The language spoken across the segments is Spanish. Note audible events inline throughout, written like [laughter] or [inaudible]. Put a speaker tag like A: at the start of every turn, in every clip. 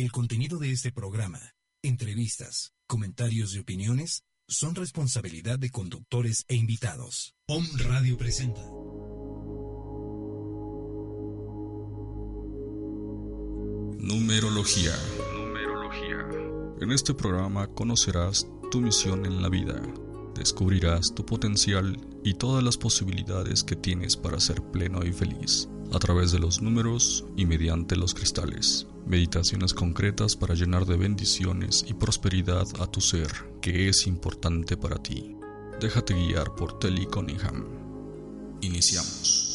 A: El contenido de este programa, entrevistas, comentarios y opiniones son responsabilidad de conductores e invitados. Om Radio presenta.
B: Numerología. En este programa conocerás tu misión en la vida, descubrirás tu potencial y todas las posibilidades que tienes para ser pleno y feliz a través de los números y mediante los cristales. Meditaciones concretas para llenar de bendiciones y prosperidad a tu ser, que es importante para ti. Déjate guiar por Telly Cunningham. Iniciamos.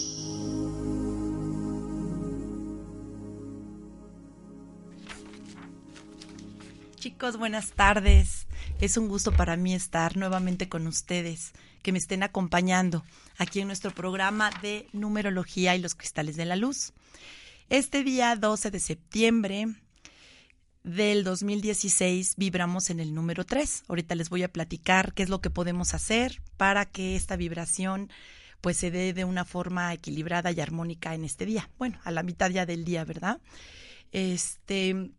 C: Chicos, buenas tardes. Es un gusto para mí estar nuevamente con ustedes, que me estén acompañando aquí en nuestro programa de numerología y los cristales de la luz. Este día 12 de septiembre del 2016 vibramos en el número 3. Ahorita les voy a platicar qué es lo que podemos hacer para que esta vibración pues se dé de una forma equilibrada y armónica en este día. Bueno, a la mitad ya del día, ¿verdad? Este,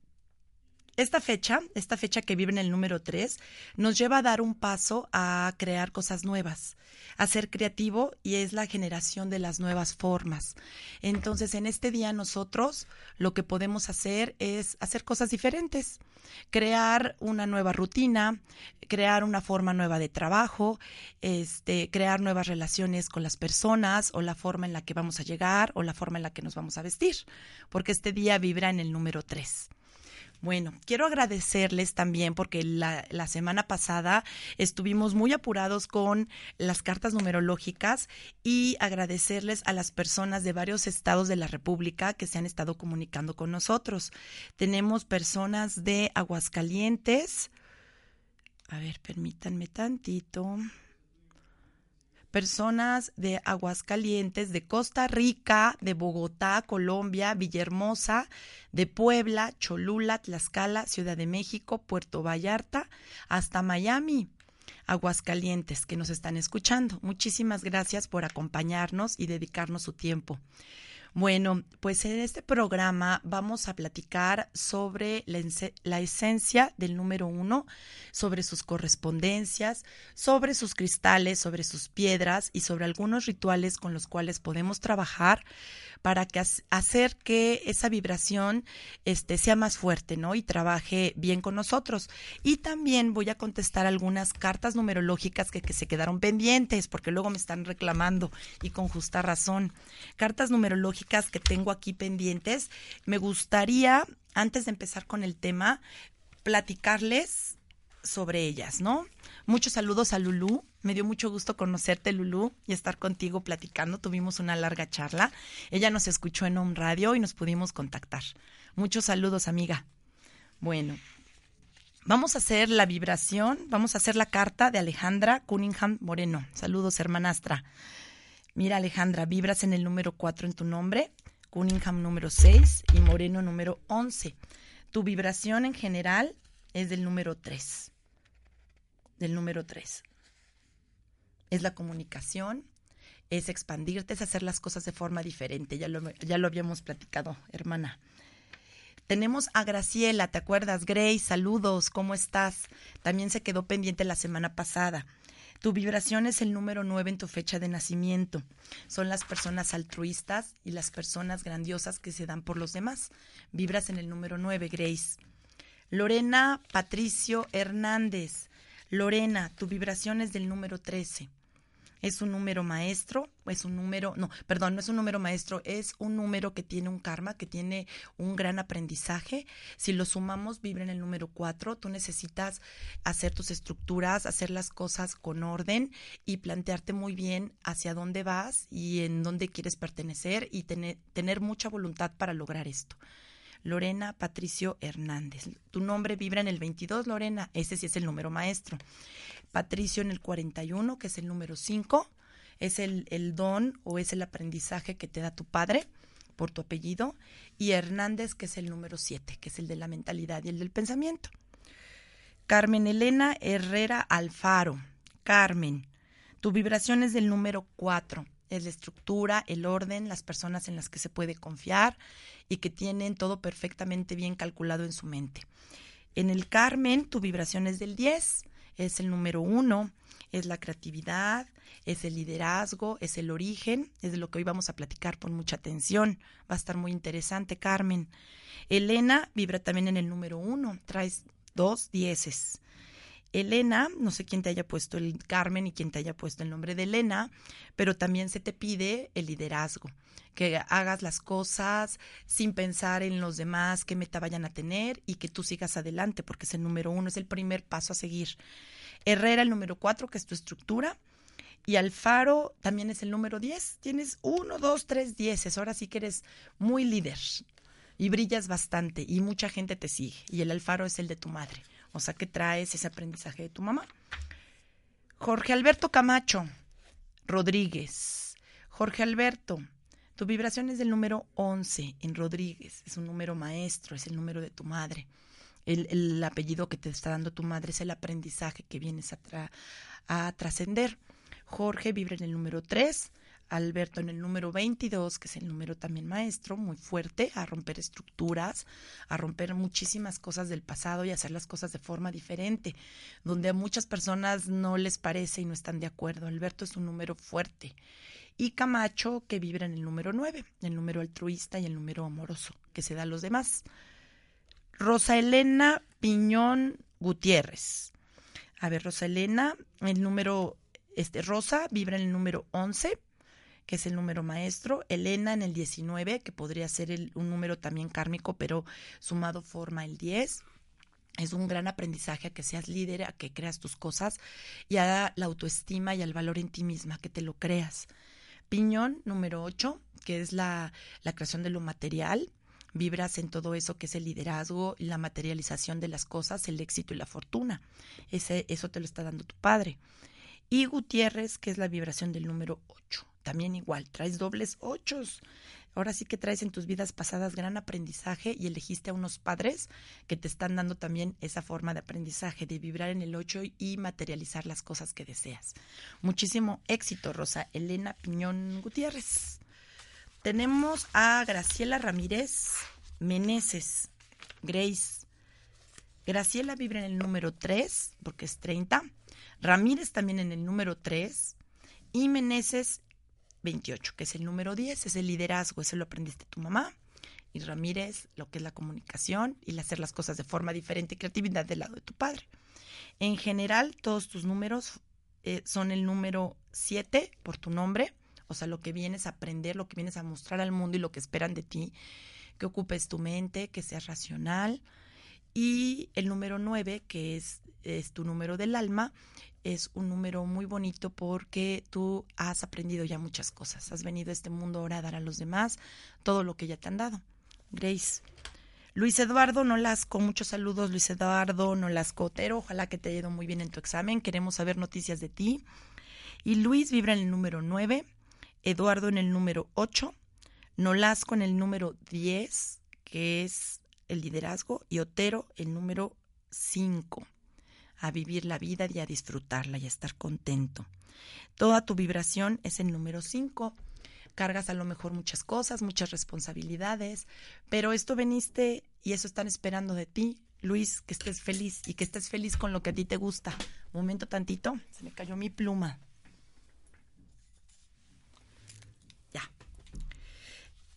C: esta fecha, esta fecha que vive en el número 3, nos lleva a dar un paso a crear cosas nuevas, a ser creativo y es la generación de las nuevas formas. Entonces, en este día nosotros lo que podemos hacer es hacer cosas diferentes, crear una nueva rutina, crear una forma nueva de trabajo, este, crear nuevas relaciones con las personas o la forma en la que vamos a llegar o la forma en la que nos vamos a vestir, porque este día vibra en el número 3. Bueno, quiero agradecerles también porque la, semana pasada estuvimos muy apurados con las cartas numerológicas y agradecerles a las personas de varios estados de la República que se han estado comunicando con nosotros. Tenemos personas de Aguascalientes. A ver, permítanme tantito personas de Aguascalientes, de Costa Rica, de Bogotá, Colombia, Villahermosa, de Puebla, Cholula, Tlaxcala, Ciudad de México, Puerto Vallarta, hasta Miami. Aguascalientes que nos están escuchando. Muchísimas gracias por acompañarnos y dedicarnos su tiempo. Bueno, pues en este programa vamos a platicar sobre la, esencia del número uno, sobre sus correspondencias, sobre sus cristales, sobre sus piedras y sobre algunos rituales con los cuales podemos trabajar para que hacer que esa vibración este, sea más fuerte, ¿no? Y trabaje bien con nosotros. Y también voy a contestar algunas cartas numerológicas que, que se quedaron pendientes, porque luego me están reclamando y con justa razón. Cartas numerológicas que tengo aquí pendientes. Me gustaría, antes de empezar con el tema, platicarles sobre ellas, ¿no? Muchos saludos a Lulú. Me dio mucho gusto conocerte, Lulú, y estar contigo platicando. Tuvimos una larga charla. Ella nos escuchó en un radio y nos pudimos contactar. Muchos saludos, amiga. Bueno, vamos a hacer la vibración, vamos a hacer la carta de Alejandra Cunningham Moreno. Saludos, hermanastra. Mira, Alejandra, vibras en el número 4 en tu nombre, Cunningham número 6 y Moreno número 11. Tu vibración en general es del número 3 del número 3. Es la comunicación, es expandirte, es hacer las cosas de forma diferente. Ya lo, ya lo habíamos platicado, hermana. Tenemos a Graciela, ¿te acuerdas? Grace, saludos, ¿cómo estás? También se quedó pendiente la semana pasada. Tu vibración es el número 9 en tu fecha de nacimiento. Son las personas altruistas y las personas grandiosas que se dan por los demás. Vibras en el número 9, Grace. Lorena Patricio Hernández. Lorena, tu vibración es del número 13. Es un número maestro, es un número, no, perdón, no es un número maestro, es un número que tiene un karma, que tiene un gran aprendizaje. Si lo sumamos, vibra en el número 4. Tú necesitas hacer tus estructuras, hacer las cosas con orden y plantearte muy bien hacia dónde vas y en dónde quieres pertenecer y tener, tener mucha voluntad para lograr esto. Lorena Patricio Hernández. Tu nombre vibra en el 22, Lorena, ese sí es el número maestro. Patricio en el 41, que es el número 5, es el, el don o es el aprendizaje que te da tu padre por tu apellido. Y Hernández, que es el número 7, que es el de la mentalidad y el del pensamiento. Carmen Elena Herrera Alfaro. Carmen, tu vibración es del número 4. Es la estructura, el orden, las personas en las que se puede confiar y que tienen todo perfectamente bien calculado en su mente. En el Carmen, tu vibración es del 10, es el número 1, es la creatividad, es el liderazgo, es el origen, es de lo que hoy vamos a platicar con mucha atención. Va a estar muy interesante, Carmen. Elena vibra también en el número 1, traes dos dieces. Elena, no sé quién te haya puesto el Carmen y quién te haya puesto el nombre de Elena, pero también se te pide el liderazgo, que hagas las cosas sin pensar en los demás, qué meta vayan a tener y que tú sigas adelante, porque es el número uno, es el primer paso a seguir. Herrera, el número cuatro, que es tu estructura. Y Alfaro también es el número diez. Tienes uno, dos, tres dieces. Ahora sí que eres muy líder y brillas bastante y mucha gente te sigue. Y el Alfaro es el de tu madre. O sea que traes ese aprendizaje de tu mamá. Jorge Alberto Camacho Rodríguez. Jorge Alberto, tu vibración es del número 11 en Rodríguez. Es un número maestro, es el número de tu madre. El, apellido que te está dando tu madre es el aprendizaje que vienes a, a trascender. Jorge vibra en el número 3. Alberto en el número 22, que es el número también maestro, muy fuerte, a romper estructuras, a romper muchísimas cosas del pasado y hacer las cosas de forma diferente, donde a muchas personas no les parece y no están de acuerdo. Alberto es un número fuerte. Y Camacho, que vibra en el número 9, el número altruista y el número amoroso, que se da a los demás. Rosa Elena Piñón Gutiérrez. A ver, Rosa Elena, el número, este, Rosa vibra en el número 11 que es el número maestro, Elena en el 19, que podría ser un número también kármico, pero sumado forma el 10. Es un gran aprendizaje a que seas líder, a que creas tus cosas y a la autoestima y al valor en ti misma, que te lo creas. Piñón número 8, que es la, la creación de lo material, vibras en todo eso que es el liderazgo, la materialización de las cosas, el éxito y la fortuna. Ese, eso te lo está dando tu padre. Y Gutiérrez, que es la vibración del número 8 también igual, traes dobles ochos. Ahora sí que traes en tus vidas pasadas gran aprendizaje y elegiste a unos padres que te están dando también esa forma de aprendizaje, de vibrar en el ocho y materializar las cosas que deseas. Muchísimo éxito, Rosa Elena Piñón Gutiérrez. Tenemos a Graciela Ramírez Meneses, Grace. Graciela vibra en el número 3, porque es 30. Ramírez también en el número 3. Y Meneses 28, que es el número 10, es el liderazgo, eso lo aprendiste tu mamá. Y Ramírez, lo que es la comunicación y hacer las cosas de forma diferente y creatividad del lado de tu padre. En general, todos tus números eh, son el número 7 por tu nombre, o sea, lo que vienes a aprender, lo que vienes a mostrar al mundo y lo que esperan de ti, que ocupes tu mente, que seas racional. Y el número 9, que es, es tu número del alma, es un número muy bonito porque tú has aprendido ya muchas cosas. Has venido a este mundo ahora a dar a los demás todo lo que ya te han dado. Grace. Luis Eduardo Nolasco, muchos saludos Luis Eduardo Nolasco Otero, ojalá que te haya ido muy bien en tu examen, queremos saber noticias de ti. Y Luis vibra en el número 9, Eduardo en el número 8, Nolasco en el número 10, que es el liderazgo, y Otero el número 5 a vivir la vida y a disfrutarla y a estar contento. Toda tu vibración es el número 5. Cargas a lo mejor muchas cosas, muchas responsabilidades, pero esto veniste y eso están esperando de ti, Luis, que estés feliz y que estés feliz con lo que a ti te gusta. Un momento tantito, se me cayó mi pluma. Ya.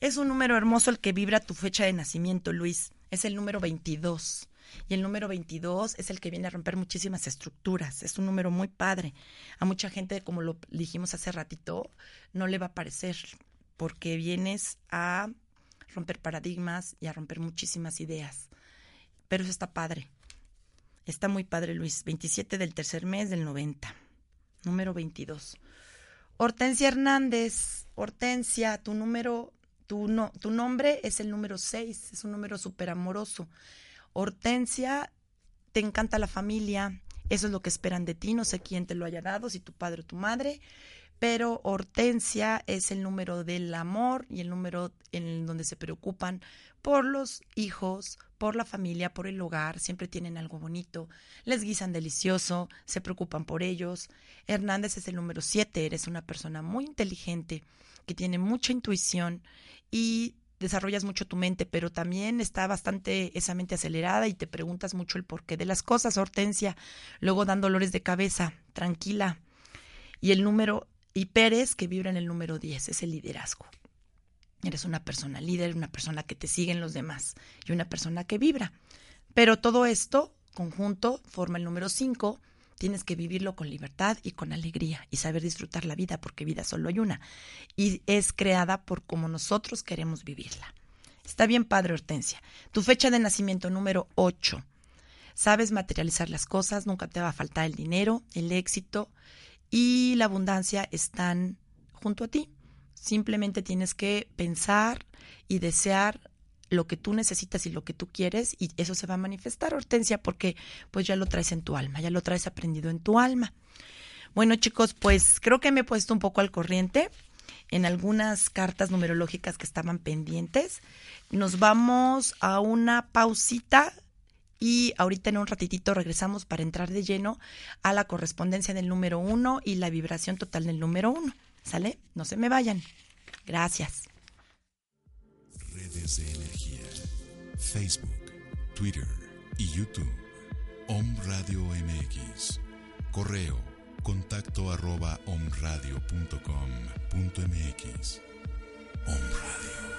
C: Es un número hermoso el que vibra tu fecha de nacimiento, Luis. Es el número 22. Y el número 22 es el que viene a romper muchísimas estructuras. Es un número muy padre. A mucha gente, como lo dijimos hace ratito, no le va a parecer porque vienes a romper paradigmas y a romper muchísimas ideas. Pero eso está padre. Está muy padre, Luis. 27 del tercer mes del 90. Número 22. Hortensia Hernández. Hortensia, tu número, tu, no, tu nombre es el número 6. Es un número súper amoroso. Hortensia, te encanta la familia, eso es lo que esperan de ti, no sé quién te lo haya dado, si tu padre o tu madre, pero Hortensia es el número del amor y el número en donde se preocupan por los hijos, por la familia, por el hogar, siempre tienen algo bonito, les guisan delicioso, se preocupan por ellos. Hernández es el número 7, eres una persona muy inteligente, que tiene mucha intuición y desarrollas mucho tu mente, pero también está bastante esa mente acelerada y te preguntas mucho el porqué de las cosas, Hortensia, luego dan dolores de cabeza, tranquila. Y el número, y Pérez, que vibra en el número 10, es el liderazgo. Eres una persona líder, una persona que te siguen los demás y una persona que vibra. Pero todo esto, conjunto, forma el número 5. Tienes que vivirlo con libertad y con alegría y saber disfrutar la vida porque vida solo hay una. Y es creada por como nosotros queremos vivirla. Está bien, Padre Hortensia. Tu fecha de nacimiento número 8. Sabes materializar las cosas, nunca te va a faltar el dinero, el éxito y la abundancia están junto a ti. Simplemente tienes que pensar y desear lo que tú necesitas y lo que tú quieres y eso se va a manifestar, Hortensia, porque pues ya lo traes en tu alma, ya lo traes aprendido en tu alma. Bueno, chicos, pues creo que me he puesto un poco al corriente en algunas cartas numerológicas que estaban pendientes. Nos vamos a una pausita y ahorita en un ratitito regresamos para entrar de lleno a la correspondencia del número uno y la vibración total del número uno. ¿Sale? No se me vayan. Gracias.
A: Redes de energía. Facebook, Twitter y YouTube. Om Radio MX. Correo contacto arroba omradio.com.mx. Om Radio.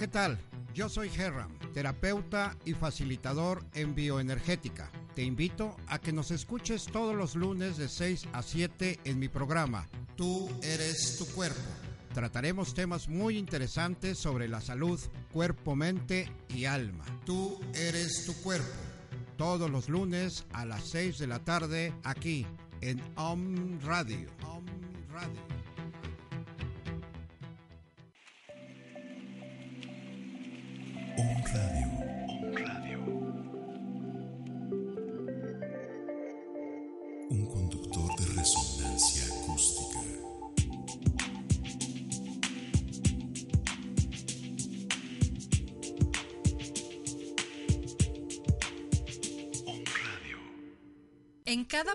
D: ¿Qué tal? Yo soy Herram, terapeuta y facilitador en bioenergética te invito a que nos escuches todos los lunes de 6 a 7 en mi programa Tú eres tu cuerpo. Trataremos temas muy interesantes sobre la salud, cuerpo, mente y alma. Tú eres tu cuerpo. Todos los lunes a las 6 de la tarde aquí en Om Radio. Radio.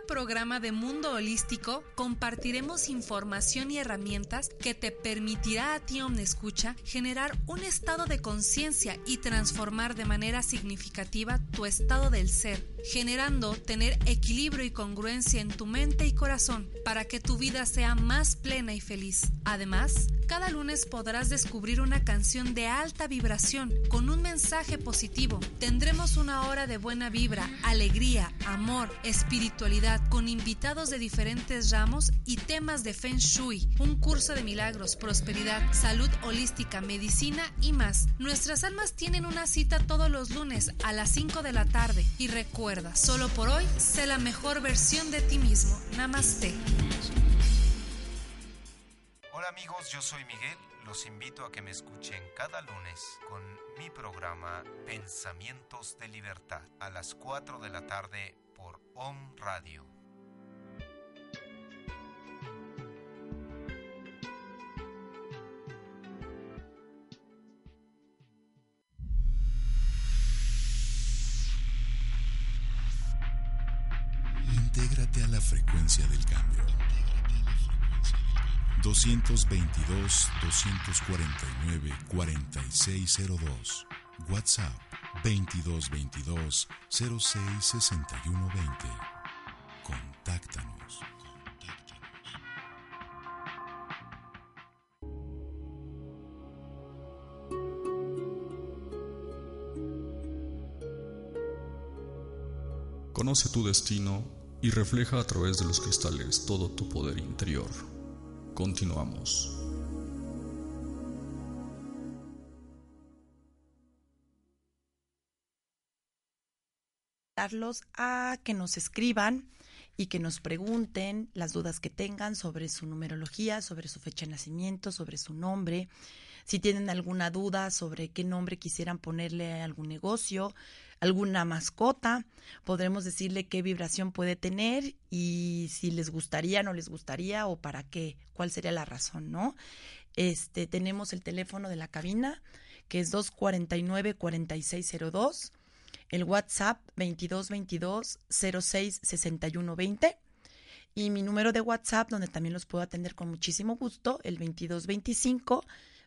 E: Programa de Mundo Holístico compartiremos información y herramientas que te permitirá a ti, Omnescucha, generar un estado de conciencia y transformar de manera significativa tu estado del ser generando tener equilibrio y congruencia en tu mente y corazón para que tu vida sea más plena y feliz. Además, cada lunes podrás descubrir una canción de alta vibración con un mensaje positivo. Tendremos una hora de buena vibra, alegría, amor, espiritualidad con invitados de diferentes ramos y temas de Feng Shui, un curso de milagros, prosperidad, salud holística, medicina y más. Nuestras almas tienen una cita todos los lunes a las 5 de la tarde y recuerda solo por hoy, sé la mejor versión de ti mismo. Namaste.
F: Hola amigos, yo soy Miguel. Los invito a que me escuchen cada lunes con mi programa Pensamientos de Libertad a las 4 de la tarde por OM Radio.
A: Intégrate a la frecuencia del cambio. 222 249 4602. WhatsApp 2222 066120. Contáctanos.
B: Conoce tu destino y refleja a través de los cristales todo tu poder interior. Continuamos.
C: a que nos escriban y que nos pregunten las dudas que tengan sobre su numerología, sobre su fecha de nacimiento, sobre su nombre. Si tienen alguna duda sobre qué nombre quisieran ponerle a algún negocio, alguna mascota, podremos decirle qué vibración puede tener y si les gustaría, no les gustaría o para qué, cuál sería la razón, ¿no? Este, tenemos el teléfono de la cabina que es 249 4602 el WhatsApp 2222 06 61 20 y mi número de WhatsApp donde también los puedo atender con muchísimo gusto, el 2225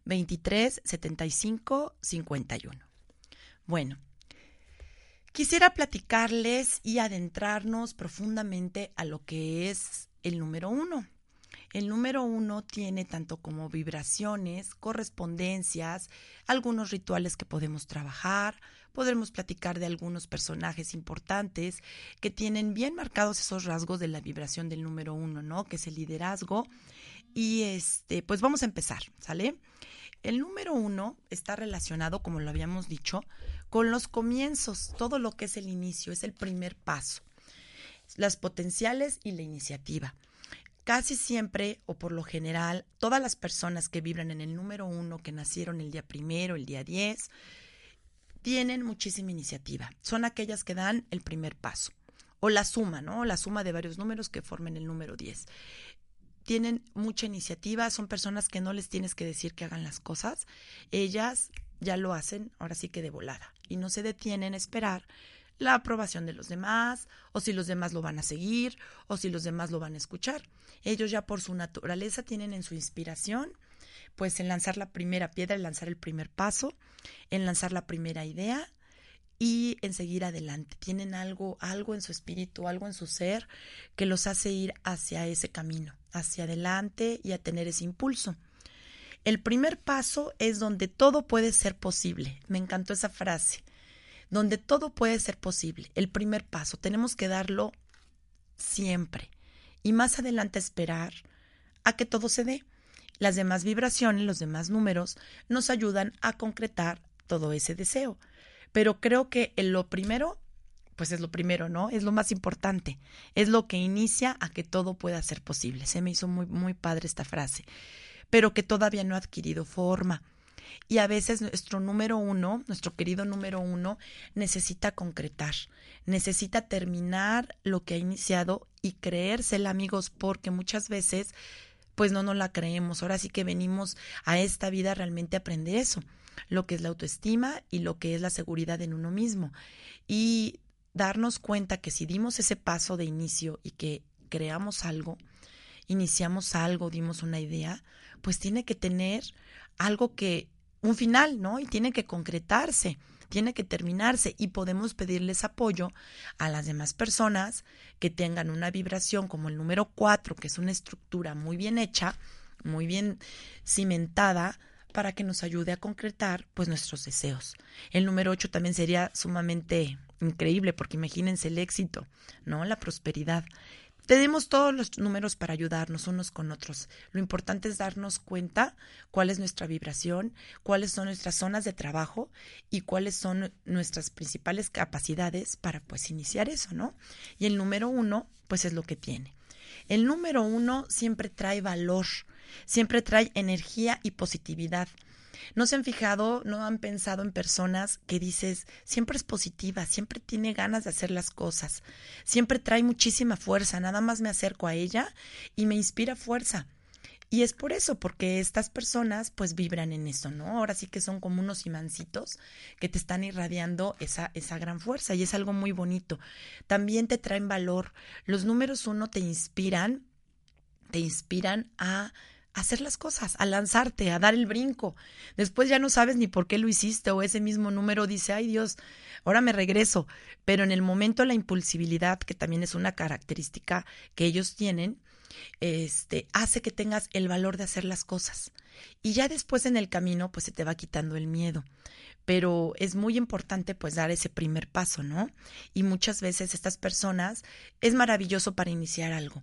C: 23 75 51. Bueno, quisiera platicarles y adentrarnos profundamente a lo que es el número uno. El número uno tiene tanto como vibraciones, correspondencias, algunos rituales que podemos trabajar, podremos platicar de algunos personajes importantes que tienen bien marcados esos rasgos de la vibración del número uno, ¿no? Que es el liderazgo. Y este, pues vamos a empezar, ¿sale? El número uno está relacionado, como lo habíamos dicho, con los comienzos, todo lo que es el inicio, es el primer paso, las potenciales y la iniciativa. Casi siempre, o por lo general, todas las personas que vibran en el número uno, que nacieron el día primero, el día diez, tienen muchísima iniciativa. Son aquellas que dan el primer paso. O la suma, ¿no? La suma de varios números que formen el número 10. Tienen mucha iniciativa, son personas que no les tienes que decir que hagan las cosas. Ellas ya lo hacen, ahora sí que de volada. Y no se detienen a esperar la aprobación de los demás, o si los demás lo van a seguir, o si los demás lo van a escuchar. Ellos ya por su naturaleza tienen en su inspiración pues en lanzar la primera piedra, en lanzar el primer paso, en lanzar la primera idea y en seguir adelante. Tienen algo, algo en su espíritu, algo en su ser que los hace ir hacia ese camino, hacia adelante y a tener ese impulso. El primer paso es donde todo puede ser posible. Me encantó esa frase. Donde todo puede ser posible. El primer paso. Tenemos que darlo siempre. Y más adelante esperar a que todo se dé. Las demás vibraciones, los demás números, nos ayudan a concretar todo ese deseo. Pero creo que lo primero, pues es lo primero, ¿no? Es lo más importante. Es lo que inicia a que todo pueda ser posible. Se me hizo muy, muy padre esta frase. Pero que todavía no ha adquirido forma. Y a veces nuestro número uno, nuestro querido número uno, necesita concretar, necesita terminar lo que ha iniciado y creérsela, amigos, porque muchas veces pues no nos la creemos. Ahora sí que venimos a esta vida realmente a aprender eso, lo que es la autoestima y lo que es la seguridad en uno mismo. Y darnos cuenta que si dimos ese paso de inicio y que creamos algo, iniciamos algo, dimos una idea, pues tiene que tener algo que, un final, ¿no? Y tiene que concretarse tiene que terminarse y podemos pedirles apoyo a las demás personas que tengan una vibración como el número 4, que es una estructura muy bien hecha, muy bien cimentada, para que nos ayude a concretar pues nuestros deseos. El número 8 también sería sumamente increíble porque imagínense el éxito, ¿no? La prosperidad. Tenemos todos los números para ayudarnos unos con otros. Lo importante es darnos cuenta cuál es nuestra vibración, cuáles son nuestras zonas de trabajo y cuáles son nuestras principales capacidades para pues iniciar eso, ¿no? Y el número uno, pues es lo que tiene. El número uno siempre trae valor, siempre trae energía y positividad. ¿No se han fijado, no han pensado en personas que dices, siempre es positiva, siempre tiene ganas de hacer las cosas, siempre trae muchísima fuerza, nada más me acerco a ella y me inspira fuerza. Y es por eso, porque estas personas pues vibran en eso, ¿no? Ahora sí que son como unos imancitos que te están irradiando esa, esa gran fuerza y es algo muy bonito. También te traen valor. Los números uno te inspiran, te inspiran a hacer las cosas, a lanzarte, a dar el brinco. Después ya no sabes ni por qué lo hiciste o ese mismo número dice, ay Dios, ahora me regreso. Pero en el momento la impulsibilidad, que también es una característica que ellos tienen, este, hace que tengas el valor de hacer las cosas. Y ya después en el camino, pues se te va quitando el miedo. Pero es muy importante pues dar ese primer paso, ¿no? Y muchas veces estas personas es maravilloso para iniciar algo,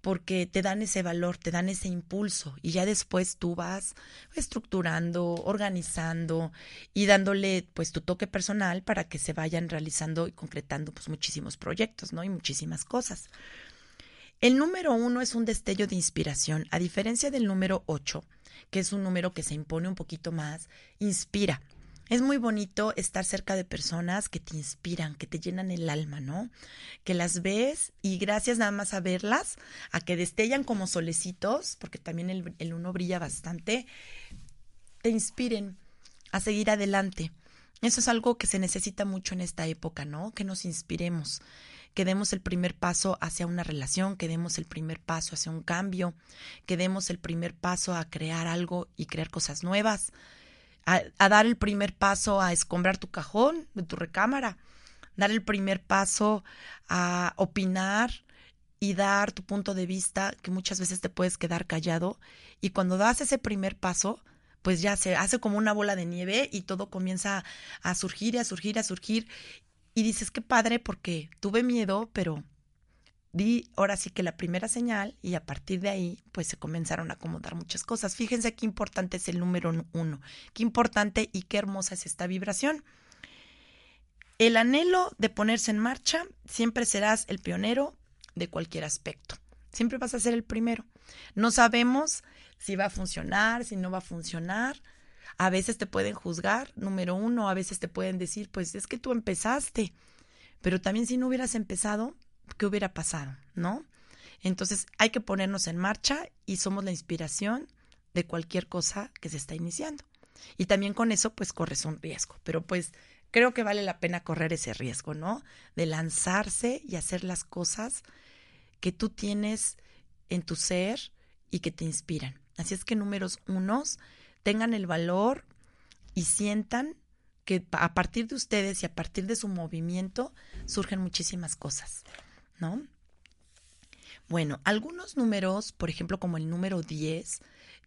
C: porque te dan ese valor, te dan ese impulso y ya después tú vas estructurando, organizando y dándole pues tu toque personal para que se vayan realizando y concretando pues muchísimos proyectos, ¿no? Y muchísimas cosas. El número uno es un destello de inspiración, a diferencia del número ocho, que es un número que se impone un poquito más, inspira. Es muy bonito estar cerca de personas que te inspiran, que te llenan el alma, ¿no? Que las ves y gracias nada más a verlas, a que destellan como solecitos, porque también el, el uno brilla bastante, te inspiren a seguir adelante. Eso es algo que se necesita mucho en esta época, ¿no? Que nos inspiremos, que demos el primer paso hacia una relación, que demos el primer paso hacia un cambio, que demos el primer paso a crear algo y crear cosas nuevas, a, dar el primer paso a escombrar tu cajón de tu recámara, dar el primer paso a opinar y dar tu punto de vista, que muchas veces te puedes quedar callado, y cuando das ese primer paso, pues ya se hace como una bola de nieve y todo comienza a surgir y a surgir, a surgir, y dices, qué padre porque tuve miedo, pero di ahora sí que la primera señal y a partir de ahí pues se comenzaron a acomodar muchas cosas. Fíjense qué importante es el número uno, qué importante y qué hermosa es esta vibración. El anhelo de ponerse en marcha, siempre serás el pionero de cualquier aspecto. Siempre vas a ser el primero. No sabemos si va a funcionar, si no va a funcionar, a veces te pueden juzgar, número uno, a veces te pueden decir, pues es que tú empezaste, pero también si no hubieras empezado, ¿qué hubiera pasado? ¿No? Entonces hay que ponernos en marcha y somos la inspiración de cualquier cosa que se está iniciando. Y también con eso pues corres un riesgo, pero pues creo que vale la pena correr ese riesgo, ¿no? De lanzarse y hacer las cosas que tú tienes en tu ser y que te inspiran. Así es que números unos, tengan el valor y sientan que a partir de ustedes y a partir de su movimiento surgen muchísimas cosas, ¿no? Bueno, algunos números, por ejemplo, como el número 10,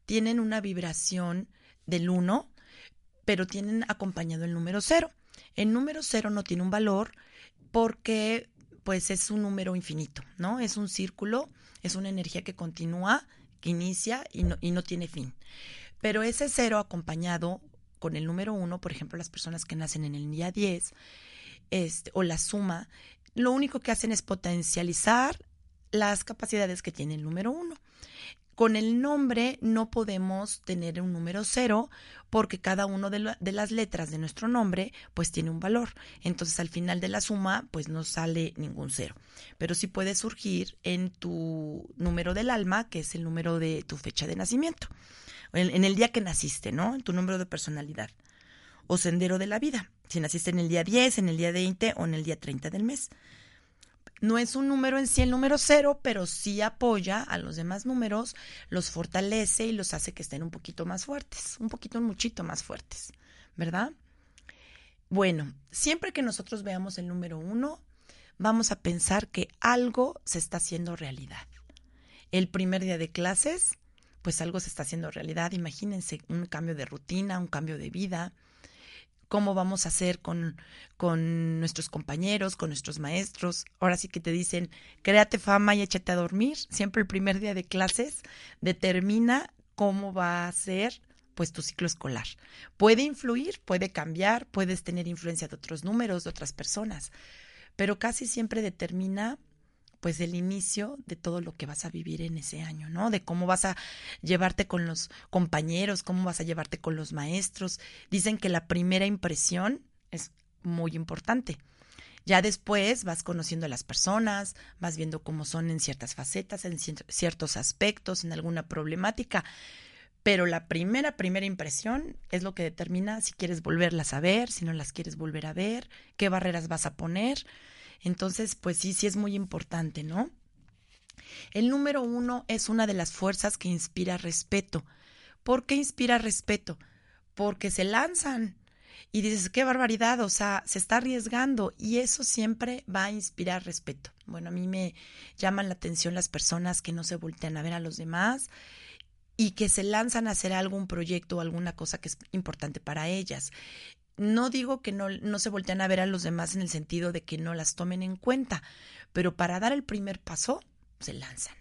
C: tienen una vibración del 1, pero tienen acompañado el número 0. El número 0 no tiene un valor porque pues es un número infinito, ¿no? Es un círculo, es una energía que continúa, que inicia y no, y no tiene fin. Pero ese cero acompañado con el número uno, por ejemplo, las personas que nacen en el día 10, este, o la suma, lo único que hacen es potencializar las capacidades que tiene el número uno. Con el nombre no podemos tener un número cero porque cada uno de, de, las letras de nuestro nombre pues tiene un valor. Entonces al final de la suma pues no sale ningún cero. Pero sí puede surgir en tu número del alma, que es el número de tu fecha de nacimiento en, el día que naciste, ¿no? En tu número de personalidad. O sendero de la vida. Si naciste en el día 10, en el día 20 o en el día 30 del mes. No es un número en sí el número cero, pero sí apoya a los demás números, los fortalece y los hace que estén un poquito más fuertes, un poquito, un muchito más fuertes, ¿verdad? Bueno, siempre que nosotros veamos el número uno, vamos a pensar que algo se está haciendo realidad. El primer día de clases, pues algo se está haciendo realidad. Imagínense un cambio de rutina, un cambio de vida. ¿Cómo vamos a hacer con, con nuestros compañeros, con nuestros maestros? Ahora sí que te dicen, créate fama y échate a dormir. Siempre el primer día de clases determina cómo va a ser pues tu ciclo escolar. Puede influir, puede cambiar, puedes tener influencia de otros números, de otras personas, pero casi siempre determina pues el inicio de todo lo que vas a vivir en ese año, ¿no? De cómo vas a llevarte con los compañeros, cómo vas a llevarte con los maestros. Dicen que la primera impresión es muy importante. Ya después vas conociendo a las personas, vas viendo cómo son en ciertas facetas, en ciertos aspectos, en alguna problemática. Pero la primera, primera impresión es lo que determina si quieres volverlas a ver, si no las quieres volver a ver, qué barreras vas a poner. Entonces, pues sí, sí es muy importante, ¿no? El número uno es una de las fuerzas que inspira respeto. ¿Por qué inspira respeto? Porque se lanzan. y dices, qué barbaridad, o sea, se está arriesgando y eso siempre va a inspirar respeto. Bueno, a mí me llaman la atención las personas que no se voltean a ver a los demás y que se lanzan a hacer algún proyecto o alguna cosa que es importante para ellas. No digo que no, no se voltean a ver a los demás en el sentido de que no las tomen en cuenta, pero para dar el primer paso, se lanzan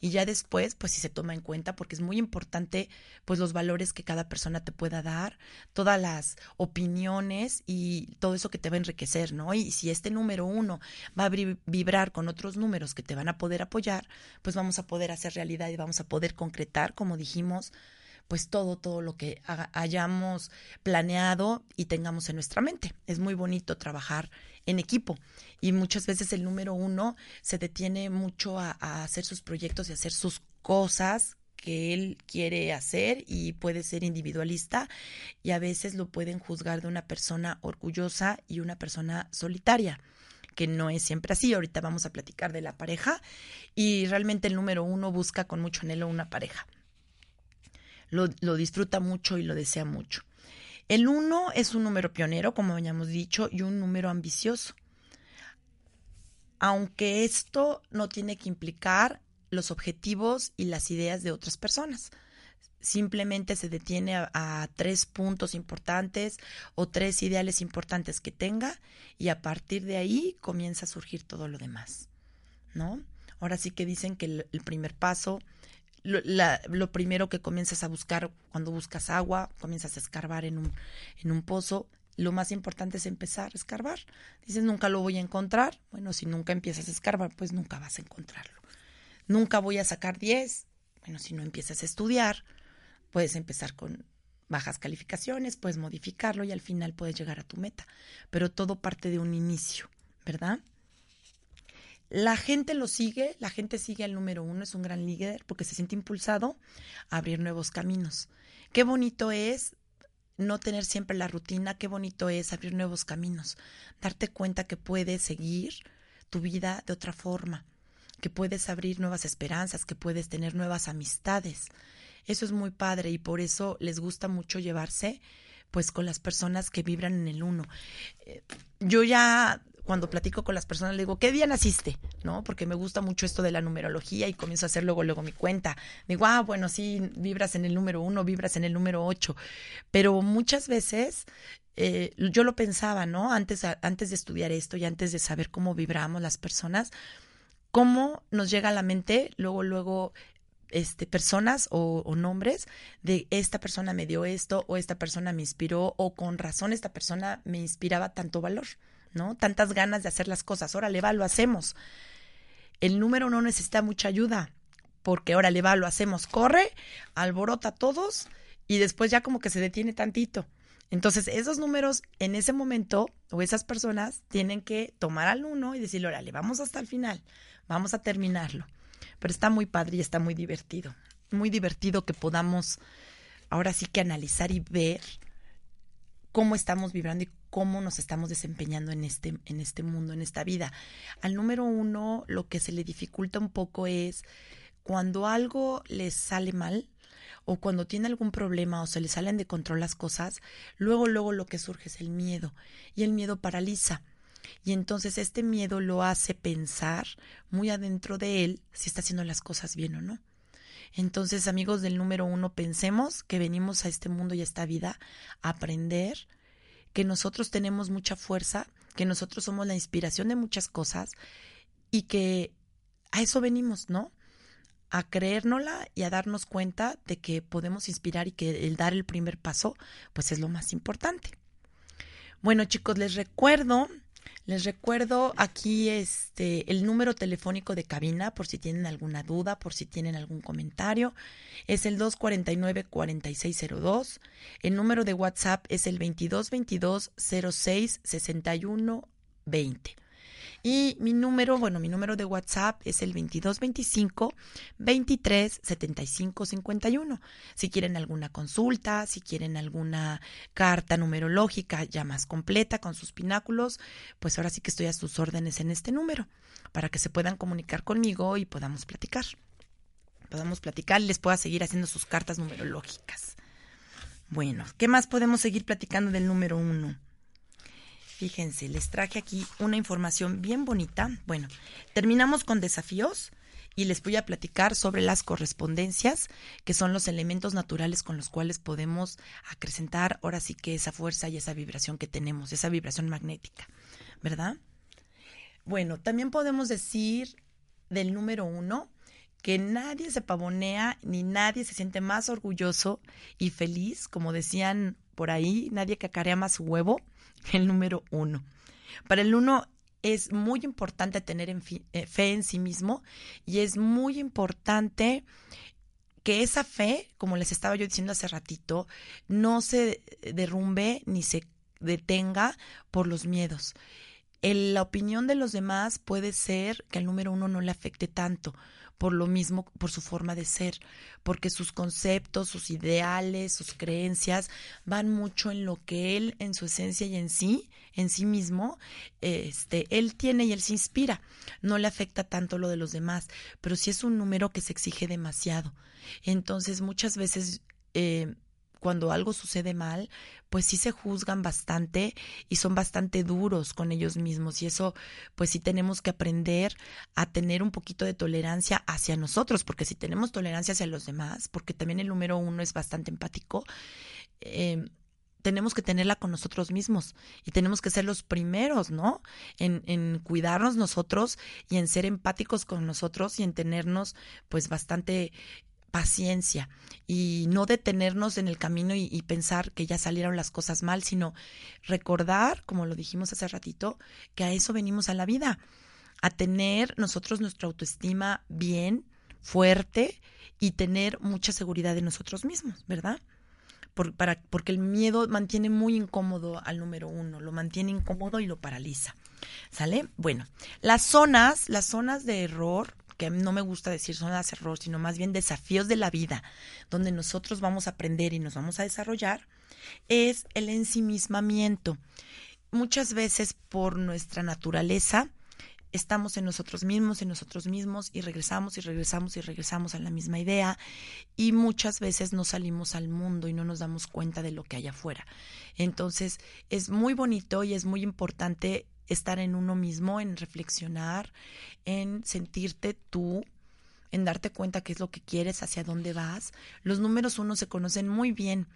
C: y ya después, pues si se toma en cuenta, porque es muy importante, pues los valores que cada persona te pueda dar, todas las opiniones y todo eso que te va a enriquecer, ¿no? Y si este número uno va a vibrar con otros números que te van a poder apoyar, pues vamos a poder hacer realidad y vamos a poder concretar, como dijimos, pues todo, todo lo que hayamos planeado y tengamos en nuestra mente. Es muy bonito trabajar en equipo. Y muchas veces el número uno se detiene mucho a, hacer sus proyectos y hacer sus cosas que él quiere hacer y puede ser individualista y a veces lo pueden juzgar de una persona orgullosa y una persona solitaria que no es siempre así. Ahorita vamos a platicar de la pareja y realmente el número uno busca con mucho anhelo una pareja. Lo, lo disfruta mucho y lo desea mucho. El 1 es un número pionero, como habíamos dicho, y un número ambicioso. Aunque esto no tiene que implicar los objetivos y las ideas de otras personas. Simplemente se detiene a, tres puntos importantes o tres ideales importantes que tenga y a partir de ahí comienza a surgir todo lo demás, ¿no? Ahora sí que dicen que el primer paso lo, primero que comienzas a buscar cuando buscas agua, comienzas a escarbar en un, en un pozo, lo más importante es empezar a escarbar. Dices, nunca lo voy a encontrar. Bueno, si nunca empiezas a escarbar, pues nunca vas a encontrarlo. Nunca voy a sacar 10. Bueno, si no empiezas a estudiar, puedes empezar con bajas calificaciones, puedes modificarlo y al final puedes llegar a tu meta. Pero todo parte de un inicio, ¿verdad? La gente lo sigue, la gente sigue al número uno, es un gran líder porque se siente impulsado a abrir nuevos caminos. Qué bonito es no tener siempre la rutina, qué bonito es abrir nuevos caminos, darte cuenta que puedes seguir tu vida de otra forma, que puedes abrir nuevas esperanzas, que puedes tener nuevas amistades. Eso es muy padre y por eso les gusta mucho llevarse pues con las personas que vibran en el uno. Eh, yo ya cuando platico con las personas, le digo, ¿qué día naciste? ¿No? Porque me gusta mucho esto de la numerología y comienzo a hacer luego, luego mi cuenta. Digo, ah, bueno, sí, vibras en el número uno, vibras en el número ocho. Pero muchas veces eh, yo lo pensaba, ¿no? Antes, antes de estudiar esto y antes de saber cómo vibramos las personas, cómo nos llega a la mente luego, luego este, personas o, o, nombres de esta persona me dio esto o esta persona me inspiró o con razón esta persona me inspiraba tanto valor. ¿No? Tantas ganas de hacer las cosas. Órale, va, lo hacemos. El número no necesita mucha ayuda, porque órale, va, lo hacemos. Corre, alborota a todos y después ya como que se detiene tantito. Entonces, esos números en ese momento o esas personas tienen que tomar al uno y decirle, órale, vamos hasta el final, vamos a terminarlo. Pero está muy padre y está muy divertido. Muy divertido que podamos ahora sí que analizar y ver cómo estamos vibrando y cómo nos estamos desempeñando en este, en este mundo, en esta vida. Al número uno, lo que se le dificulta un poco es cuando algo les sale mal o cuando tiene algún problema o se le salen de control las cosas, luego, luego lo que surge es el miedo y el miedo paraliza. Y entonces este miedo lo hace pensar muy adentro de él si está haciendo las cosas bien o no. Entonces, amigos del número uno, pensemos que venimos a este mundo y a esta vida a aprender, que nosotros tenemos mucha fuerza, que nosotros somos la inspiración de muchas cosas y que a eso venimos, ¿no? A creérnosla y a darnos cuenta de que podemos inspirar y que el dar el primer paso, pues es lo más importante. Bueno, chicos, les recuerdo les recuerdo aquí este el número telefónico de cabina por si tienen alguna duda, por si tienen algún comentario. Es el 249-4602. El número de WhatsApp es el 2222 06 61 20. Y mi número, bueno, mi número de WhatsApp es el 2225 23 75 51. Si quieren alguna consulta, si quieren alguna carta numerológica ya más completa con sus pináculos, pues ahora sí que estoy a sus órdenes en este número para que se puedan comunicar conmigo y podamos platicar. Podamos platicar y les pueda seguir haciendo sus cartas numerológicas. Bueno, ¿qué más podemos seguir platicando del número uno? Fíjense, les traje aquí una información bien bonita. Bueno, terminamos con desafíos y les voy a platicar sobre las correspondencias, que son los elementos naturales con los cuales podemos acrecentar ahora sí que esa fuerza y esa vibración que tenemos, esa vibración magnética, ¿verdad? Bueno, también podemos decir del número uno que nadie se pavonea ni nadie se siente más orgulloso y feliz, como decían por ahí, nadie cacarea más huevo [laughs] el número uno. Para el uno es muy importante tener eh, fe en sí mismo y es muy importante que esa fe, como les estaba yo diciendo hace ratito, no se derrumbe ni se detenga por los miedos. la opinión de los demás puede ser que al número uno no le afecte tanto, por lo mismo, por su forma de ser, porque sus conceptos, sus ideales, sus creencias van mucho en lo que él, en su esencia y en sí, en sí mismo, este, él tiene y él se inspira. No le afecta tanto lo de los demás, pero sí es un número que se exige demasiado. Entonces, muchas veces eh, cuando algo sucede mal, pues sí se juzgan bastante y son bastante duros con ellos mismos. Y eso, pues sí tenemos que aprender a tener un poquito de tolerancia hacia nosotros, porque si tenemos tolerancia hacia los demás, porque también el número uno es bastante empático, em, tenemos que tenerla con nosotros mismos y tenemos que ser los primeros, ¿no? En, en, cuidarnos nosotros y en ser empáticos con nosotros y en tenernos pues bastante paciencia y no detenernos en el camino y, pensar que ya salieron las cosas mal, sino recordar, como lo dijimos hace ratito, que a eso venimos a la vida, a tener nosotros nuestra autoestima bien, fuerte y tener mucha seguridad de nosotros mismos, ¿verdad? para, porque el miedo mantiene muy incómodo al número uno, lo mantiene incómodo y lo paraliza. ¿Sale? Bueno, las zonas, las zonas de error que no me gusta decir son las errores, sino más bien desafíos de la vida, donde nosotros vamos a aprender y nos vamos a desarrollar, es el ensimismamiento. Muchas veces por nuestra naturaleza estamos en nosotros mismos, en nosotros mismos y regresamos y regresamos y regresamos a la misma idea y muchas veces no salimos al mundo y no nos damos cuenta de lo que hay afuera. Entonces es muy bonito y es muy importante estar en uno mismo, en reflexionar, en sentirte tú, en darte cuenta qué es lo que quieres, hacia dónde vas. Los números uno se conocen muy bien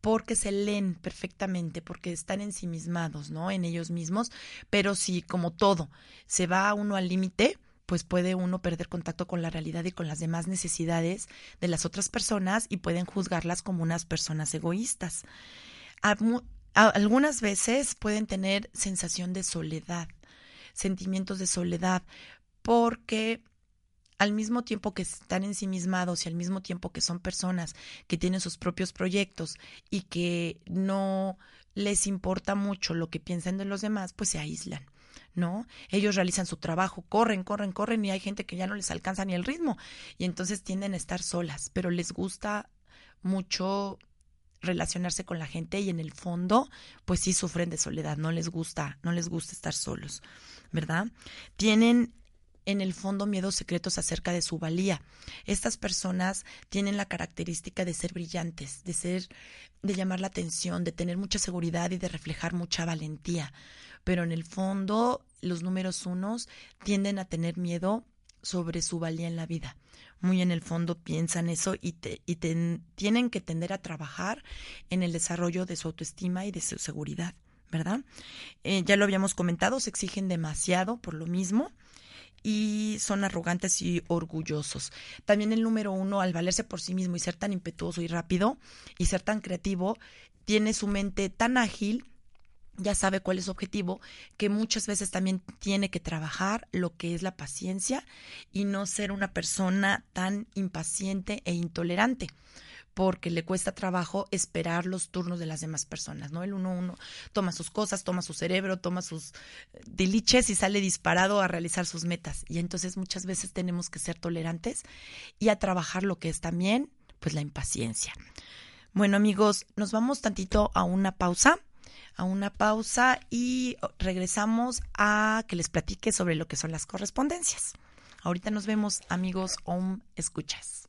C: porque se leen perfectamente, porque están ensimismados, ¿no? En ellos mismos, pero si como todo se va uno al límite, pues puede uno perder contacto con la realidad y con las demás necesidades de las otras personas y pueden juzgarlas como unas personas egoístas algunas veces pueden tener sensación de soledad, sentimientos de soledad, porque al mismo tiempo que están ensimismados y al mismo tiempo que son personas que tienen sus propios proyectos y que no les importa mucho lo que piensan de los demás, pues se aíslan. ¿no? Ellos realizan su trabajo, corren, corren, corren y hay gente que ya no les alcanza ni el ritmo y entonces tienden a estar solas, pero les gusta mucho relacionarse con la gente y en el fondo pues sí sufren de soledad, no les gusta, no les gusta estar solos, ¿verdad? Tienen en el fondo miedos secretos acerca de su valía. Estas personas tienen la característica de ser brillantes, de ser de llamar la atención, de tener mucha seguridad y de reflejar mucha valentía. Pero en el fondo los números unos tienden a tener miedo sobre su valía en la vida muy en el fondo piensan eso y, te, y tienen que tender a trabajar en el desarrollo de su autoestima y de su seguridad, ¿verdad? Eh, ya lo habíamos comentado, se exigen demasiado por lo mismo y son arrogantes y orgullosos. También el número uno, al valerse por sí mismo y ser tan impetuoso y rápido y ser tan creativo, tiene su mente tan ágil ya sabe cuál es su objetivo, que muchas veces también tiene que trabajar lo que es la paciencia y no ser una persona tan impaciente e intolerante porque le cuesta trabajo esperar los turnos de las demás personas, ¿no? El uno uno toma sus cosas, toma su cerebro, toma sus eh, diliches y sale disparado a realizar sus metas. Y entonces muchas veces tenemos que ser tolerantes y a trabajar lo que es también, pues, la impaciencia. Bueno, amigos, nos vamos tantito a una pausa a una pausa y regresamos a que les platique sobre lo que son las correspondencias. Ahorita nos vemos, amigos OM Escuchas.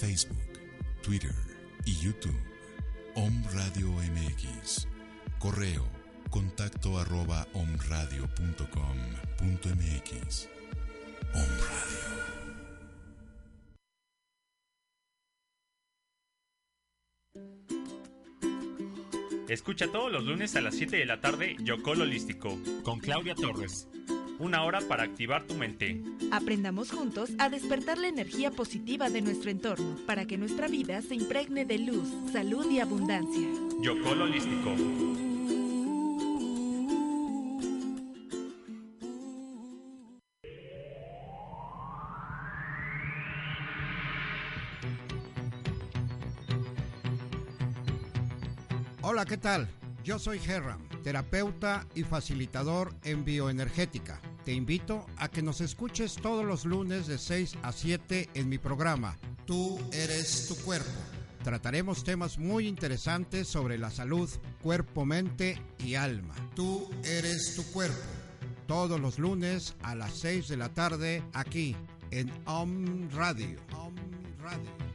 G: Facebook, Twitter y YouTube. Om Radio MX. Correo contacto arroba omradio.com.mx. Om Radio.
H: Escucha todos los lunes a las 7 de la tarde Yocol Holístico con Claudia Torres. Una hora para activar tu mente.
I: Aprendamos juntos a despertar la energía positiva de nuestro entorno para que nuestra vida se impregne de luz, salud y abundancia.
H: Yocol Holístico.
D: Hola, ¿qué tal? Yo soy Herram, terapeuta y facilitador en bioenergética. Te invito a que nos escuches todos los lunes de 6 a 7 en mi programa Tú eres tu cuerpo. Trataremos temas muy interesantes sobre la salud, cuerpo, mente y alma. Tú eres tu cuerpo. Todos los lunes a las 6 de la tarde aquí en Om Radio. Om Radio.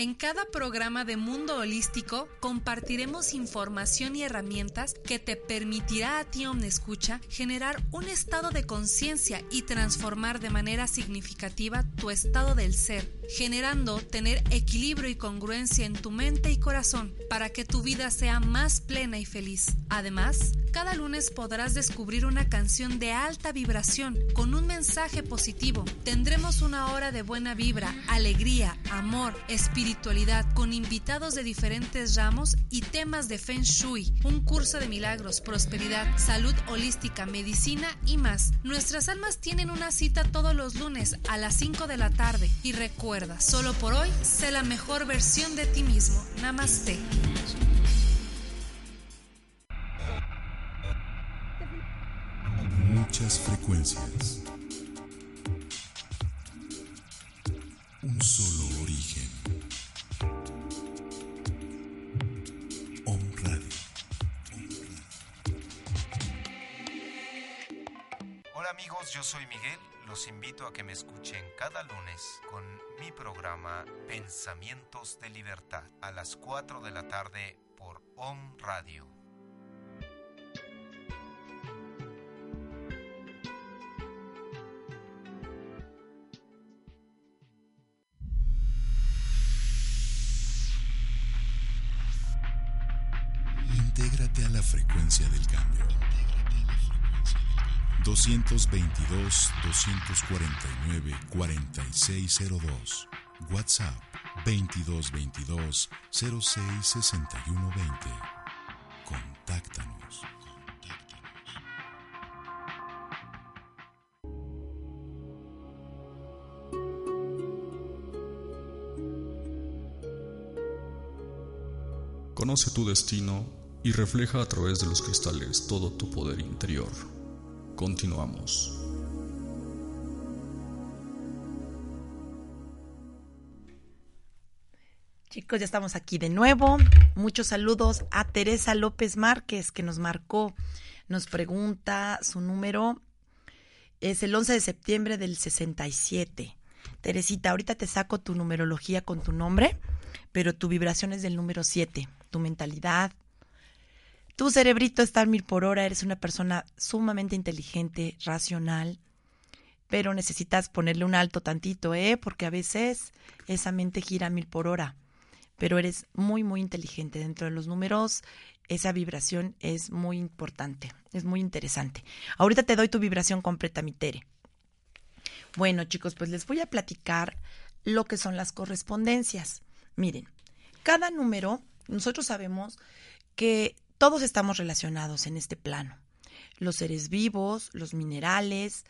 E: En cada programa de Mundo Holístico compartiremos información y herramientas que te permitirá a ti, Omnescucha, generar un estado de conciencia y transformar de manera significativa tu estado del ser, generando tener equilibrio y congruencia en tu mente y corazón para que tu vida sea más plena y feliz. Además, cada lunes podrás descubrir una canción de alta vibración con un mensaje positivo. Tendremos una hora de buena vibra, alegría, amor, espiritualidad con invitados de diferentes ramos y temas de Feng Shui, un curso de milagros, prosperidad, salud holística, medicina y más. Nuestras almas tienen una cita todos los lunes a las 5 de la tarde y recuerda, solo por hoy, sé la mejor versión de ti mismo. Namaste.
G: Muchas frecuencias. Un solo origen. Om Radio.
F: Hola amigos, yo soy Miguel. Los invito a que me escuchen cada lunes con mi programa Pensamientos de Libertad a las 4 de la tarde por Om Radio.
G: Frecuencia del cambio. 222 249 4602. WhatsApp 2222 066120. Contáctanos.
B: Conoce tu destino y refleja a través de los cristales todo tu poder interior. Continuamos.
C: Chicos, ya estamos aquí de nuevo. Muchos saludos a Teresa López Márquez que nos marcó, nos pregunta su número. Es el 11 de septiembre del 67. Teresita, ahorita te saco tu numerología con tu nombre, pero tu vibración es del número 7, tu mentalidad. Tu cerebrito está a mil por hora, eres una persona sumamente inteligente, racional, pero necesitas ponerle un alto tantito, ¿eh? Porque a veces esa mente gira a mil por hora, pero eres muy, muy inteligente. Dentro de los números, esa vibración es muy importante, es muy interesante. Ahorita te doy tu vibración completa, mi Tere. Bueno, chicos, pues les voy a platicar lo que son las correspondencias. Miren, cada número, nosotros sabemos que todos estamos relacionados en este plano. Los seres vivos, los minerales,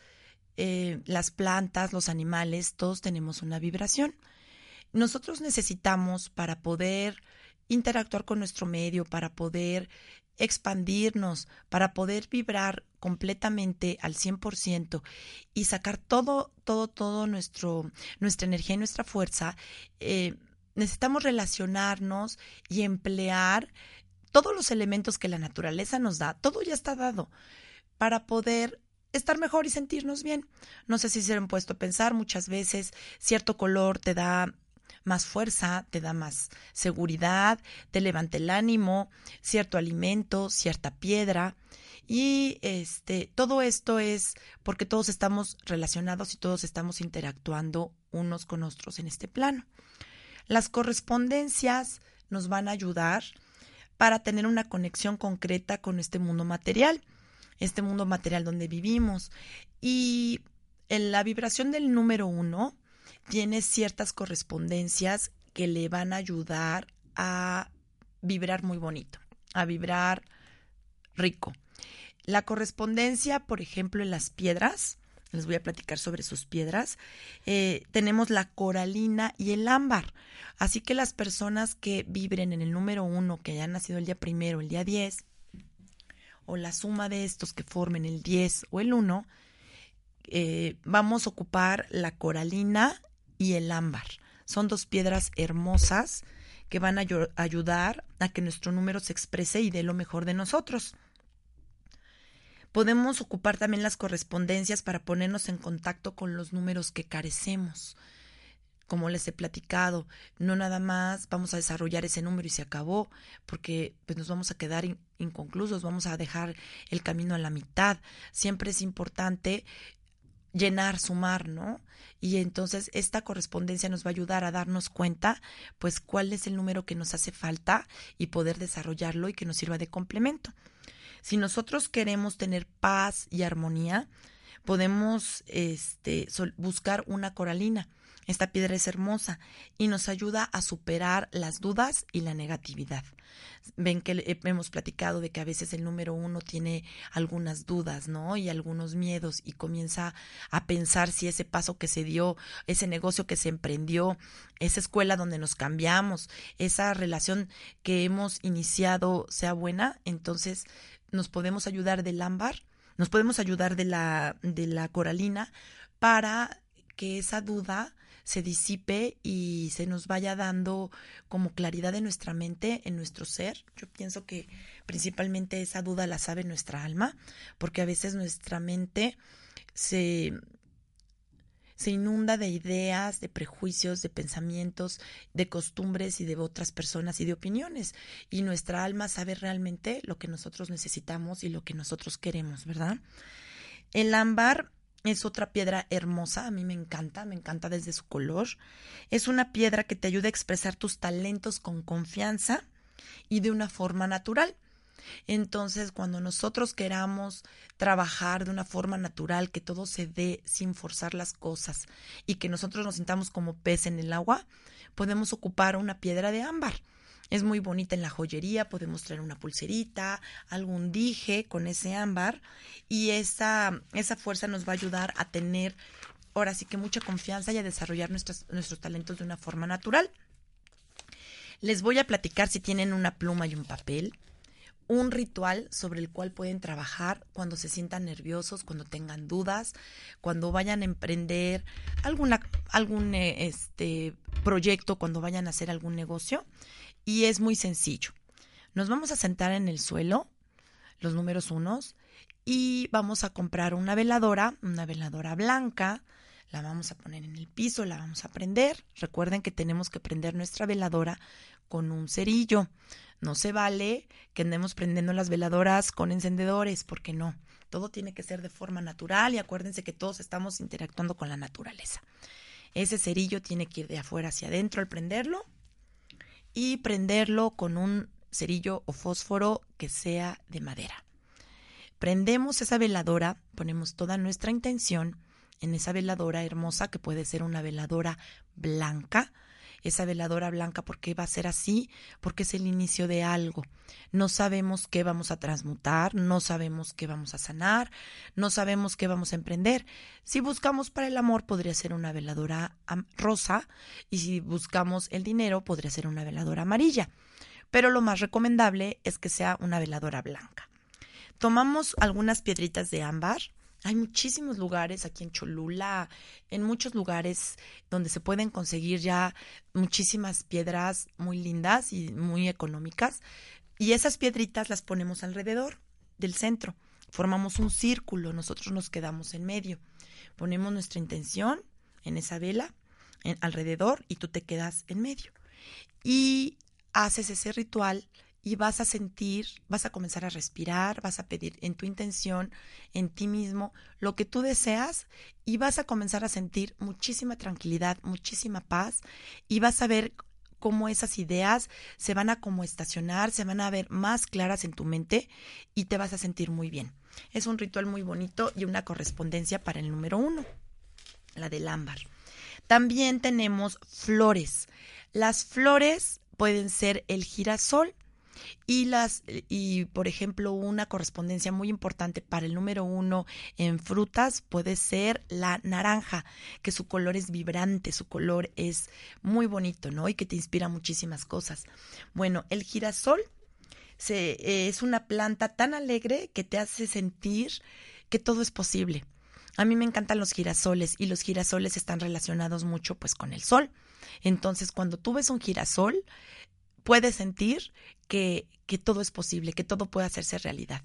C: eh, las plantas, los animales, todos tenemos una vibración. Nosotros necesitamos para poder interactuar con nuestro medio, para poder expandirnos, para poder vibrar completamente al 100% y sacar todo, todo, todo nuestro, nuestra energía y nuestra fuerza, eh, necesitamos relacionarnos y emplear todos los elementos que la naturaleza nos da, todo ya está dado para poder estar mejor y sentirnos bien. No sé si se han puesto a pensar muchas veces, cierto color te da más fuerza, te da más seguridad, te levanta el ánimo, cierto alimento, cierta piedra. Y este, todo esto es porque todos estamos relacionados y todos estamos interactuando unos con otros en este plano. Las correspondencias nos van a ayudar para tener una conexión concreta con este mundo material, este mundo material donde vivimos. Y en la vibración del número uno tiene ciertas correspondencias que le van a ayudar a vibrar muy bonito, a vibrar rico. La correspondencia, por ejemplo, en las piedras, les voy a platicar sobre sus piedras, eh, tenemos la coralina y el ámbar. Así que las personas que vibren en el número uno, que hayan nacido el día primero, el día 10, o la suma de estos que formen el 10 o el 1, eh, vamos a ocupar la coralina y el ámbar. Son dos piedras hermosas que van a ayudar a que nuestro número se exprese y dé lo mejor de nosotros. Podemos ocupar también las correspondencias para ponernos en contacto con los números que carecemos. Como les he platicado, no nada más vamos a desarrollar ese número y se acabó, porque pues nos vamos a quedar inconclusos, vamos a dejar el camino a la mitad. Siempre es importante llenar, sumar, ¿no? Y entonces esta correspondencia nos va a ayudar a darnos cuenta, pues, cuál es el número que nos hace falta y poder desarrollarlo y que nos sirva de complemento. Si nosotros queremos tener paz y armonía, podemos este, buscar una coralina. Esta piedra es hermosa y nos ayuda a superar las dudas y la negatividad. Ven que hemos platicado de que a veces el número uno tiene algunas dudas, ¿no? Y algunos miedos y comienza a pensar si ese paso que se dio, ese negocio que se emprendió, esa escuela donde nos cambiamos, esa relación que hemos iniciado sea buena, entonces nos podemos ayudar del ámbar, nos podemos ayudar de la, de la coralina para que esa duda se disipe y se nos vaya dando como claridad en nuestra mente, en nuestro ser. Yo pienso que principalmente esa duda la sabe nuestra alma, porque a veces nuestra mente se, se inunda de ideas, de prejuicios, de pensamientos, de costumbres y de otras personas y de opiniones. Y nuestra alma sabe realmente lo que nosotros necesitamos y lo que nosotros queremos, ¿verdad? El ámbar es otra piedra hermosa, a mí me encanta, me encanta desde su color. Es una piedra que te ayuda a expresar tus talentos con confianza y de una forma natural. Entonces, cuando nosotros queramos trabajar de una forma natural, que todo se dé sin forzar las cosas y que nosotros nos sintamos como pez en el agua, podemos ocupar una piedra de ámbar. Es muy bonita en la joyería, podemos traer una pulserita, algún dije con ese ámbar y esa, esa fuerza nos va a ayudar a tener ahora sí que mucha confianza y a desarrollar nuestros, nuestros talentos de una forma natural. Les voy a platicar si tienen una pluma y un papel un ritual sobre el cual pueden trabajar cuando se sientan nerviosos, cuando tengan dudas, cuando vayan a emprender alguna, algún eh, este, proyecto, cuando vayan a hacer algún negocio. Y es muy sencillo. Nos vamos a sentar en el suelo, los números unos, y vamos a comprar una veladora, una veladora blanca, la vamos a poner en el piso, la vamos a prender. Recuerden que tenemos que prender nuestra veladora con un cerillo No se vale que andemos prendiendo las veladoras con encendedores, porque no. Todo tiene que ser de forma natural y acuérdense que todos estamos interactuando con la naturaleza. Ese cerillo tiene que ir de afuera hacia adentro al prenderlo y prenderlo con un cerillo o fósforo que sea de madera. Prendemos esa veladora, ponemos toda nuestra intención en esa veladora hermosa que puede ser una veladora blanca, esa veladora blanca, ¿por qué va a ser así? Porque es el inicio de algo. No sabemos qué vamos a transmutar, no sabemos qué vamos a sanar, no sabemos qué vamos a emprender. Si buscamos para el amor, podría ser una veladora rosa, y si buscamos el dinero, podría ser una veladora amarilla. Pero lo más recomendable es que sea una veladora blanca. Tomamos algunas piedritas de ámbar, hay muchísimos lugares aquí en Cholula, en muchos lugares donde se pueden conseguir ya muchísimas piedras muy lindas y muy económicas. Y esas piedritas las ponemos alrededor del centro. Formamos un círculo, nosotros nos quedamos en medio. Ponemos nuestra intención en esa vela alrededor y tú te quedas en medio. Y haces ese ritual y vas a sentir, vas a comenzar a respirar, vas a pedir en tu intención, en ti mismo, lo que tú deseas y vas a comenzar a sentir muchísima tranquilidad, muchísima paz y vas a ver cómo esas ideas se van a como estacionar, se van a ver más claras en tu mente y te vas a sentir muy bien. Es un ritual muy bonito y una correspondencia para el número uno, la del ámbar. También tenemos flores. Las flores pueden ser el girasol, y las, y por ejemplo, una correspondencia muy importante para el número uno en frutas puede ser la naranja, que su color es vibrante, su color es muy bonito, ¿no? Y que te inspira muchísimas cosas. Bueno, el girasol se, es una planta tan alegre que te hace sentir que todo es posible. A mí me encantan los girasoles y los girasoles están relacionados mucho pues con el sol. Entonces, cuando tú ves un girasol, puedes sentir que, que todo es posible, que todo puede hacerse realidad.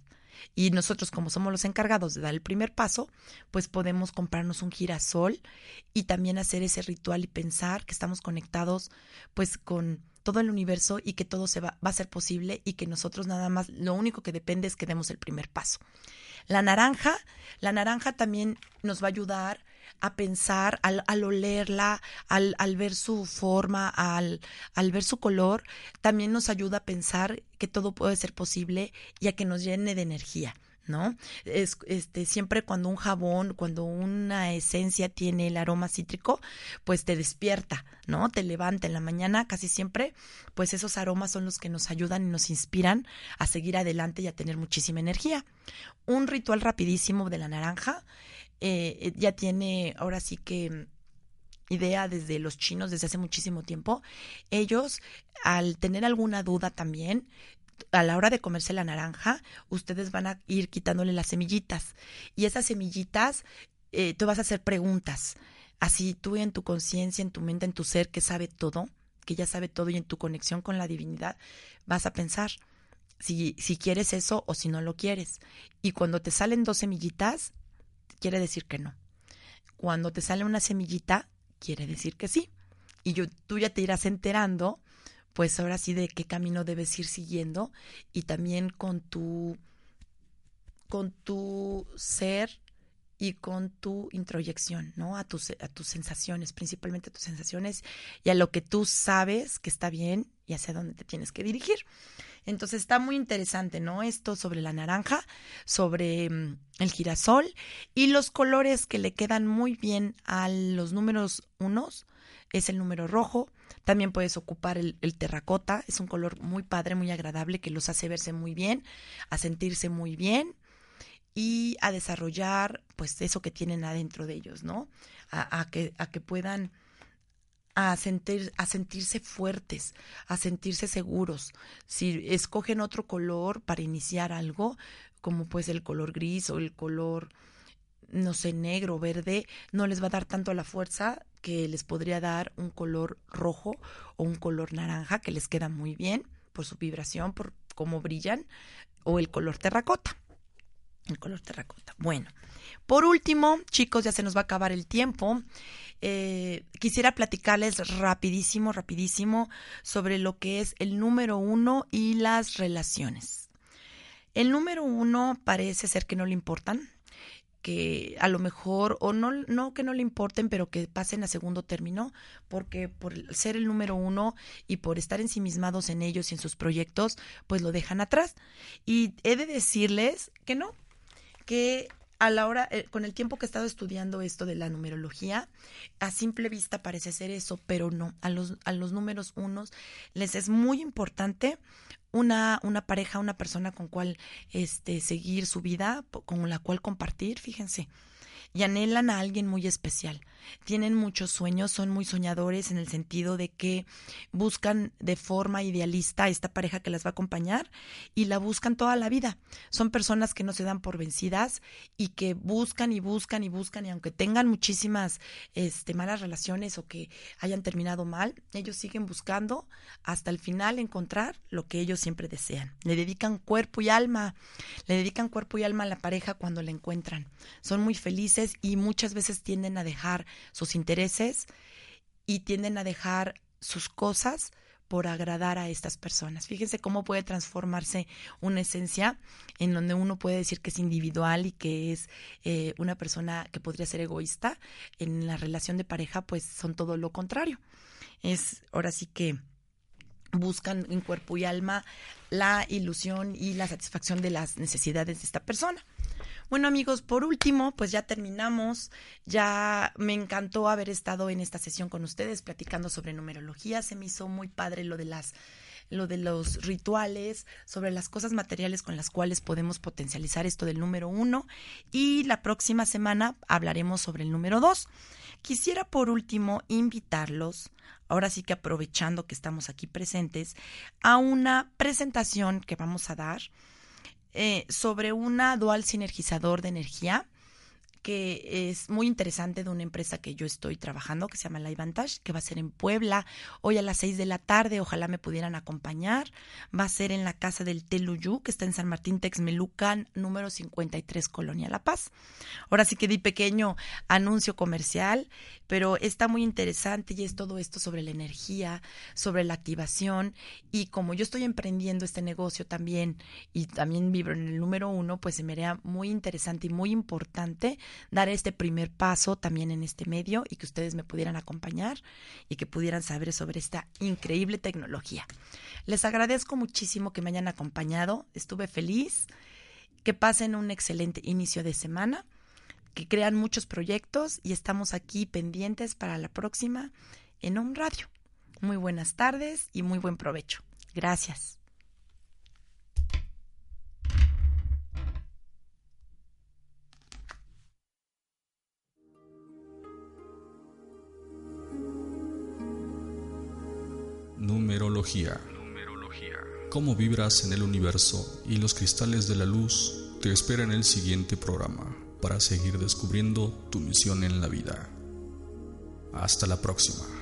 C: Y nosotros, como somos los encargados de dar el primer paso, pues podemos comprarnos un girasol y también hacer ese ritual y pensar que estamos conectados pues con todo el universo y que todo se va, va a ser posible y que nosotros nada más, lo único que depende es que demos el primer paso. La naranja, la naranja también nos va a ayudar a pensar, al, al olerla, al, al, ver su forma, al, al ver su color, también nos ayuda a pensar que todo puede ser posible y a que nos llene de energía. ¿no? Es, este, siempre cuando un jabón, cuando una esencia tiene el aroma cítrico, pues te despierta, ¿no? Te levanta en la mañana, casi siempre, pues esos aromas son los que nos ayudan y nos inspiran a seguir adelante y a tener muchísima energía. Un ritual rapidísimo de la naranja eh, eh, ya tiene ahora sí que idea desde los chinos desde hace muchísimo tiempo. Ellos, al tener alguna duda también, a la hora de comerse la naranja, ustedes van a ir quitándole las semillitas. Y esas semillitas, eh, tú vas a hacer preguntas. Así tú en tu conciencia, en tu mente, en tu ser que sabe todo, que ya sabe todo y en tu conexión con la divinidad, vas a pensar si, si quieres eso o si no lo quieres. Y cuando te salen dos semillitas, quiere decir que no. Cuando te sale una semillita, quiere decir que sí. Y yo, tú ya te irás enterando, pues ahora sí, de qué camino debes ir siguiendo y también con tu, con tu ser y con tu introyección, ¿no? A tus, a tus sensaciones, principalmente a tus sensaciones y a lo que tú sabes que está bien y hacia dónde te tienes que dirigir. Entonces está muy interesante, ¿no? Esto sobre la naranja, sobre mm, el girasol y los colores que le quedan muy bien a los números unos es el número rojo. También puedes ocupar el, el, terracota, es un color muy padre, muy agradable que los hace verse muy bien, a sentirse muy bien y a desarrollar pues eso que tienen adentro de ellos, ¿no? A, a que, a que puedan a, sentir, a sentirse fuertes, a sentirse seguros. Si escogen otro color para iniciar algo, como pues el color gris o el color, no sé, negro, verde, no les va a dar tanto la fuerza que les podría dar un color rojo o un color naranja que les queda muy bien por su vibración, por cómo brillan, o el color terracota. El color terracota. Bueno, por último, chicos, ya se nos va a acabar el tiempo. Eh, quisiera platicarles rapidísimo, rapidísimo sobre lo que es el número uno y las relaciones. El número uno parece ser que no le importan, que a lo mejor, o no, no que no le importen, pero que pasen a segundo término, porque por ser el número uno y por estar ensimismados en ellos y en sus proyectos, pues lo dejan atrás. Y he de decirles que no, que a la hora, eh, con el tiempo que he estado estudiando esto de la numerología, a simple vista parece ser eso, pero no, a los, a los números unos les es muy importante una, una pareja, una persona con cual este, seguir su vida, con la cual compartir, fíjense y anhelan a alguien muy especial. Tienen muchos sueños, son muy soñadores en el sentido de que buscan de forma idealista a esta pareja que las va a acompañar y la buscan toda la vida. Son personas que no se dan por vencidas y que buscan y buscan y buscan y aunque tengan muchísimas este, malas relaciones o que hayan terminado mal, ellos siguen buscando hasta el final encontrar lo que ellos siempre desean. Le dedican cuerpo y alma, le dedican cuerpo y alma a la pareja cuando la encuentran. Son muy felices y muchas veces tienden a dejar sus intereses y tienden a dejar sus cosas por agradar a estas personas. Fíjense cómo puede transformarse una esencia en donde uno puede decir que es individual y que es eh, una persona que podría ser egoísta. En la relación de pareja, pues son todo lo contrario. Es ahora sí que buscan en cuerpo y alma la ilusión y la satisfacción de las necesidades de esta persona. Bueno amigos, por último, pues ya terminamos. Ya me encantó haber estado en esta sesión con ustedes platicando sobre numerología. Se me hizo muy padre lo de las lo de los rituales, sobre las cosas materiales con las cuales podemos potencializar esto del número uno. Y la próxima semana hablaremos sobre el número dos. Quisiera por último invitarlos, ahora sí que aprovechando que estamos aquí presentes, a una presentación que vamos a dar eh, sobre una dual sinergizador de energía que es muy interesante de una empresa que yo estoy trabajando, que se llama Live Vantage, que va a ser en Puebla, hoy a las 6 de la tarde, ojalá me pudieran acompañar. Va a ser en la casa del Teluyú, que está en San Martín Texmelucan, número 53, Colonia La Paz. Ahora sí que di pequeño anuncio comercial, pero está muy interesante y es todo esto sobre la energía, sobre la activación, y como yo estoy emprendiendo este negocio también, y también vibro en el número uno, pues se me haría muy interesante y muy importante dar este primer paso también en este medio y que ustedes me pudieran acompañar y que pudieran saber sobre esta increíble tecnología. Les agradezco muchísimo que me hayan acompañado, estuve feliz, que pasen un excelente inicio de semana, que crean muchos proyectos y estamos aquí pendientes para la próxima en un radio. Muy buenas tardes y muy buen provecho. Gracias.
B: Numerología. Cómo vibras en el universo y los cristales de la luz te esperan en el siguiente programa para seguir descubriendo tu misión en la vida. Hasta la próxima.